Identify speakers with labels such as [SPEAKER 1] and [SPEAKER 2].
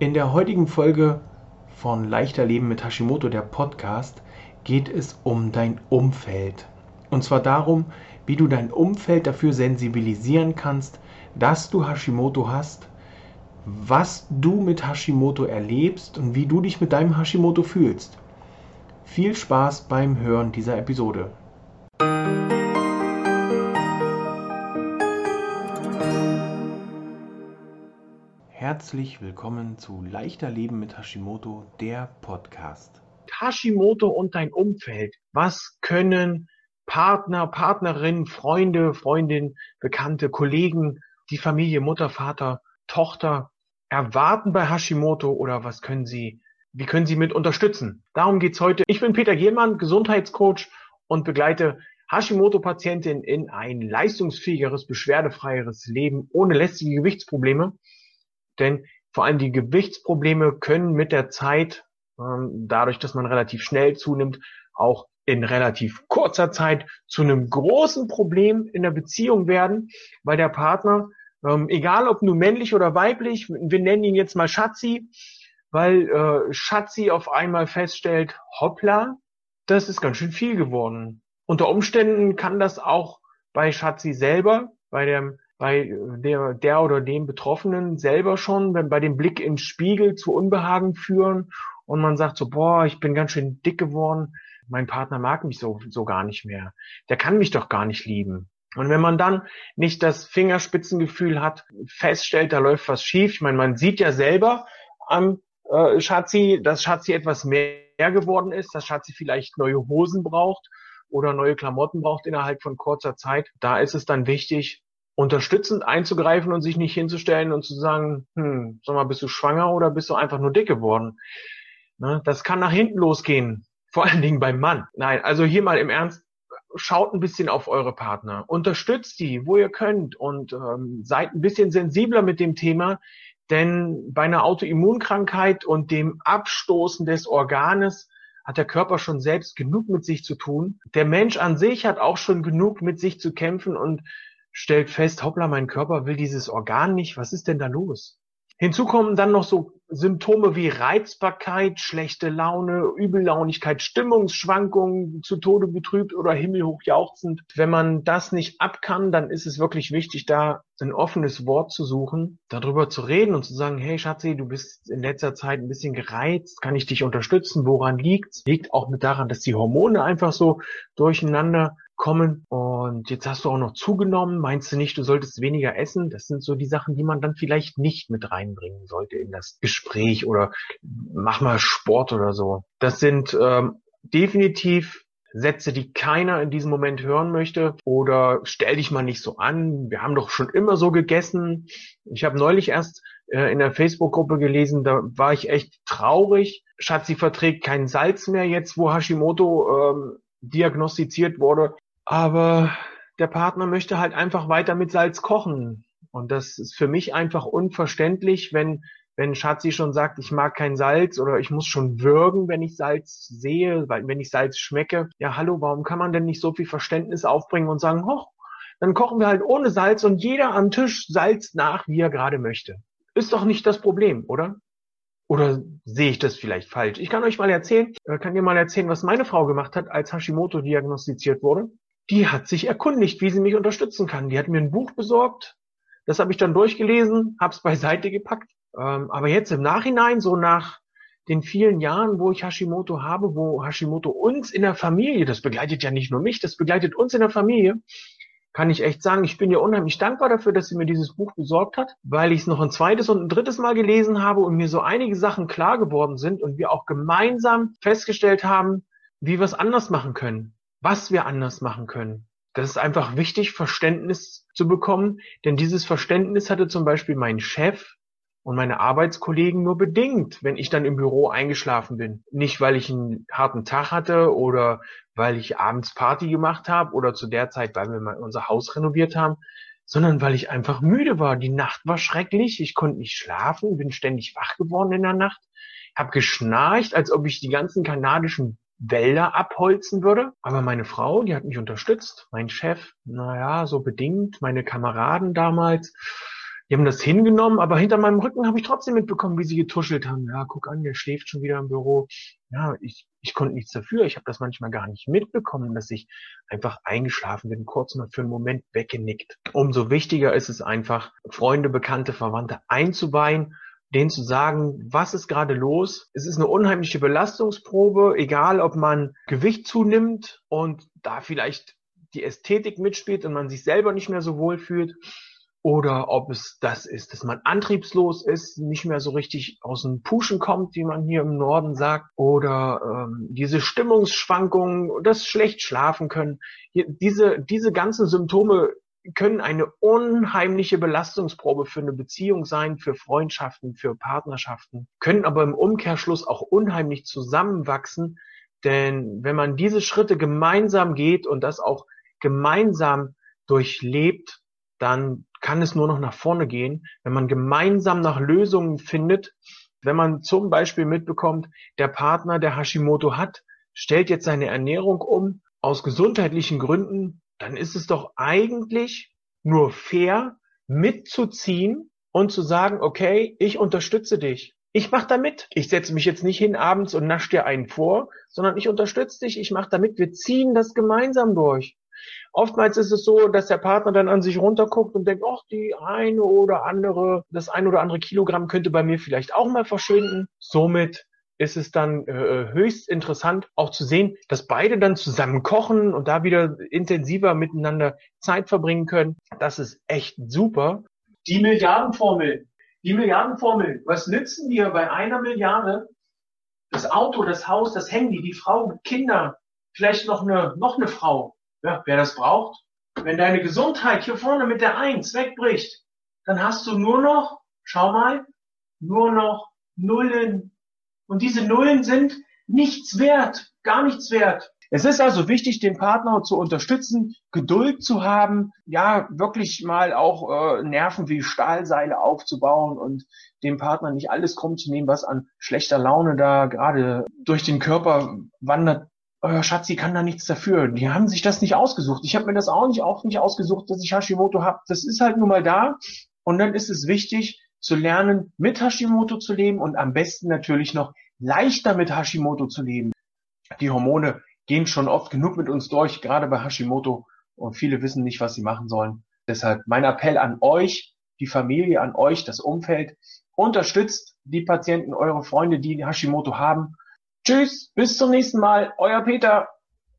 [SPEAKER 1] In der heutigen Folge von Leichter Leben mit Hashimoto, der Podcast, geht es um dein Umfeld. Und zwar darum, wie du dein Umfeld dafür sensibilisieren kannst, dass du Hashimoto hast, was du mit Hashimoto erlebst und wie du dich mit deinem Hashimoto fühlst. Viel Spaß beim Hören dieser Episode. Herzlich willkommen zu Leichter Leben mit Hashimoto, der Podcast.
[SPEAKER 2] Hashimoto und dein Umfeld. Was können Partner, Partnerinnen, Freunde, Freundinnen, Bekannte, Kollegen, die Familie, Mutter, Vater, Tochter erwarten bei Hashimoto oder was können sie, wie können sie mit unterstützen? Darum geht's heute. Ich bin Peter Giermann, Gesundheitscoach und begleite Hashimoto-Patientinnen in ein leistungsfähigeres, beschwerdefreieres Leben ohne lästige Gewichtsprobleme. Denn vor allem die Gewichtsprobleme können mit der Zeit, ähm, dadurch, dass man relativ schnell zunimmt, auch in relativ kurzer Zeit zu einem großen Problem in der Beziehung werden, weil der Partner, ähm, egal ob nur männlich oder weiblich, wir nennen ihn jetzt mal Schatzi, weil äh, Schatzi auf einmal feststellt, hoppla, das ist ganz schön viel geworden. Unter Umständen kann das auch bei Schatzi selber, bei dem bei der, der oder dem Betroffenen selber schon, wenn bei dem Blick ins Spiegel zu Unbehagen führen und man sagt so, boah, ich bin ganz schön dick geworden, mein Partner mag mich so, so gar nicht mehr. Der kann mich doch gar nicht lieben. Und wenn man dann nicht das Fingerspitzengefühl hat, feststellt, da läuft was schief. Ich meine, man sieht ja selber am äh, Schatzi, dass Schatzi etwas mehr geworden ist, dass Schatzi vielleicht neue Hosen braucht oder neue Klamotten braucht innerhalb von kurzer Zeit. Da ist es dann wichtig, unterstützend einzugreifen und sich nicht hinzustellen und zu sagen, hm, sag mal, bist du schwanger oder bist du einfach nur dick geworden? Ne, das kann nach hinten losgehen, vor allen Dingen beim Mann. Nein, also hier mal im Ernst, schaut ein bisschen auf eure Partner, unterstützt die, wo ihr könnt und ähm, seid ein bisschen sensibler mit dem Thema, denn bei einer Autoimmunkrankheit und dem Abstoßen des Organes hat der Körper schon selbst genug mit sich zu tun. Der Mensch an sich hat auch schon genug mit sich zu kämpfen und stellt fest, hoppla, mein Körper will dieses Organ nicht, was ist denn da los? Hinzu kommen dann noch so Symptome wie Reizbarkeit, schlechte Laune, Übellaunigkeit, Stimmungsschwankungen, zu Tode betrübt oder himmelhoch jauchzend. Wenn man das nicht ab kann, dann ist es wirklich wichtig, da ein offenes Wort zu suchen, darüber zu reden und zu sagen, hey Schatzi, du bist in letzter Zeit ein bisschen gereizt, kann ich dich unterstützen? Woran liegt's? Liegt auch mit daran, dass die Hormone einfach so durcheinander kommen. Und jetzt hast du auch noch zugenommen. Meinst du nicht, du solltest weniger essen? Das sind so die Sachen, die man dann vielleicht nicht mit reinbringen sollte in das Gespräch oder mach mal Sport oder so. Das sind ähm, definitiv Sätze, die keiner in diesem Moment hören möchte oder stell dich mal nicht so an, wir haben doch schon immer so gegessen. Ich habe neulich erst äh, in der Facebook-Gruppe gelesen, da war ich echt traurig. Schatzi verträgt kein Salz mehr jetzt, wo Hashimoto ähm, diagnostiziert wurde aber der Partner möchte halt einfach weiter mit Salz kochen. Und das ist für mich einfach unverständlich, wenn, wenn Schatzi schon sagt, ich mag kein Salz oder ich muss schon würgen, wenn ich Salz sehe, wenn ich Salz schmecke. Ja, hallo, warum kann man denn nicht so viel Verständnis aufbringen und sagen, hoch, dann kochen wir halt ohne Salz und jeder am Tisch salzt nach, wie er gerade möchte. Ist doch nicht das Problem, oder? Oder sehe ich das vielleicht falsch? Ich kann euch mal erzählen, äh, kann dir mal erzählen, was meine Frau gemacht hat, als Hashimoto diagnostiziert wurde die hat sich erkundigt, wie sie mich unterstützen kann. Die hat mir ein Buch besorgt, das habe ich dann durchgelesen, habe es beiseite gepackt. Ähm, aber jetzt im Nachhinein, so nach den vielen Jahren, wo ich Hashimoto habe, wo Hashimoto uns in der Familie, das begleitet ja nicht nur mich, das begleitet uns in der Familie, kann ich echt sagen, ich bin ihr unheimlich dankbar dafür, dass sie mir dieses Buch besorgt hat, weil ich es noch ein zweites und ein drittes Mal gelesen habe und mir so einige Sachen klar geworden sind und wir auch gemeinsam festgestellt haben, wie wir es anders machen können was wir anders machen können. Das ist einfach wichtig, Verständnis zu bekommen, denn dieses Verständnis hatte zum Beispiel mein Chef und meine Arbeitskollegen nur bedingt, wenn ich dann im Büro eingeschlafen bin. Nicht, weil ich einen harten Tag hatte oder weil ich abends Party gemacht habe oder zu der Zeit, weil wir mal unser Haus renoviert haben, sondern weil ich einfach müde war. Die Nacht war schrecklich, ich konnte nicht schlafen, bin ständig wach geworden in der Nacht, habe geschnarcht, als ob ich die ganzen kanadischen Wälder abholzen würde. Aber meine Frau, die hat mich unterstützt. Mein Chef, naja, so bedingt. Meine Kameraden damals, Die haben das hingenommen, aber hinter meinem Rücken habe ich trotzdem mitbekommen, wie sie getuschelt haben. Ja, guck an, der schläft schon wieder im Büro. Ja, ich, ich konnte nichts dafür. Ich habe das manchmal gar nicht mitbekommen, dass ich einfach eingeschlafen bin, kurz mal für einen Moment weggenickt. Umso wichtiger ist es einfach, Freunde, Bekannte, Verwandte einzuweihen denen zu sagen, was ist gerade los. Es ist eine unheimliche Belastungsprobe, egal ob man Gewicht zunimmt und da vielleicht die Ästhetik mitspielt und man sich selber nicht mehr so wohl fühlt oder ob es das ist, dass man antriebslos ist, nicht mehr so richtig aus dem Puschen kommt, wie man hier im Norden sagt, oder ähm, diese Stimmungsschwankungen, das schlecht schlafen können. Hier, diese, diese ganzen Symptome können eine unheimliche Belastungsprobe für eine Beziehung sein, für Freundschaften, für Partnerschaften, können aber im Umkehrschluss auch unheimlich zusammenwachsen, denn wenn man diese Schritte gemeinsam geht und das auch gemeinsam durchlebt, dann kann es nur noch nach vorne gehen, wenn man gemeinsam nach Lösungen findet. Wenn man zum Beispiel mitbekommt, der Partner, der Hashimoto hat, stellt jetzt seine Ernährung um aus gesundheitlichen Gründen, dann ist es doch eigentlich nur fair, mitzuziehen und zu sagen, okay, ich unterstütze dich. Ich mach da mit. Ich setze mich jetzt nicht hin abends und nasch dir einen vor, sondern ich unterstütze dich, ich mach da mit. Wir ziehen das gemeinsam durch. Oftmals ist es so, dass der Partner dann an sich runterguckt und denkt, ach, die eine oder andere, das ein oder andere Kilogramm könnte bei mir vielleicht auch mal verschwinden. Somit ist es dann äh, höchst interessant auch zu sehen, dass beide dann zusammen kochen und da wieder intensiver miteinander Zeit verbringen können. Das ist echt super. Die Milliardenformel. Die Milliardenformel. Was nützen dir bei einer Milliarde das Auto, das Haus, das Handy, die Frau, Kinder, vielleicht noch eine, noch eine Frau, ja, wer das braucht. Wenn deine Gesundheit hier vorne mit der Eins wegbricht, dann hast du nur noch, schau mal, nur noch Nullen. Und diese Nullen sind nichts wert, gar nichts wert. Es ist also wichtig, den Partner zu unterstützen, Geduld zu haben, ja, wirklich mal auch äh, Nerven wie Stahlseile aufzubauen und dem Partner nicht alles krumm zu nehmen, was an schlechter Laune da gerade durch den Körper wandert euer Schatzi kann da nichts dafür. Die haben sich das nicht ausgesucht. Ich habe mir das auch nicht, auch nicht ausgesucht, dass ich Hashimoto habe. Das ist halt nun mal da. Und dann ist es wichtig zu lernen, mit Hashimoto zu leben und am besten natürlich noch leichter mit Hashimoto zu leben. Die Hormone gehen schon oft genug mit uns durch, gerade bei Hashimoto. Und viele wissen nicht, was sie machen sollen. Deshalb mein Appell an euch, die Familie, an euch, das Umfeld. Unterstützt die Patienten, eure Freunde, die Hashimoto haben Tschüss, bis zum nächsten Mal, euer Peter.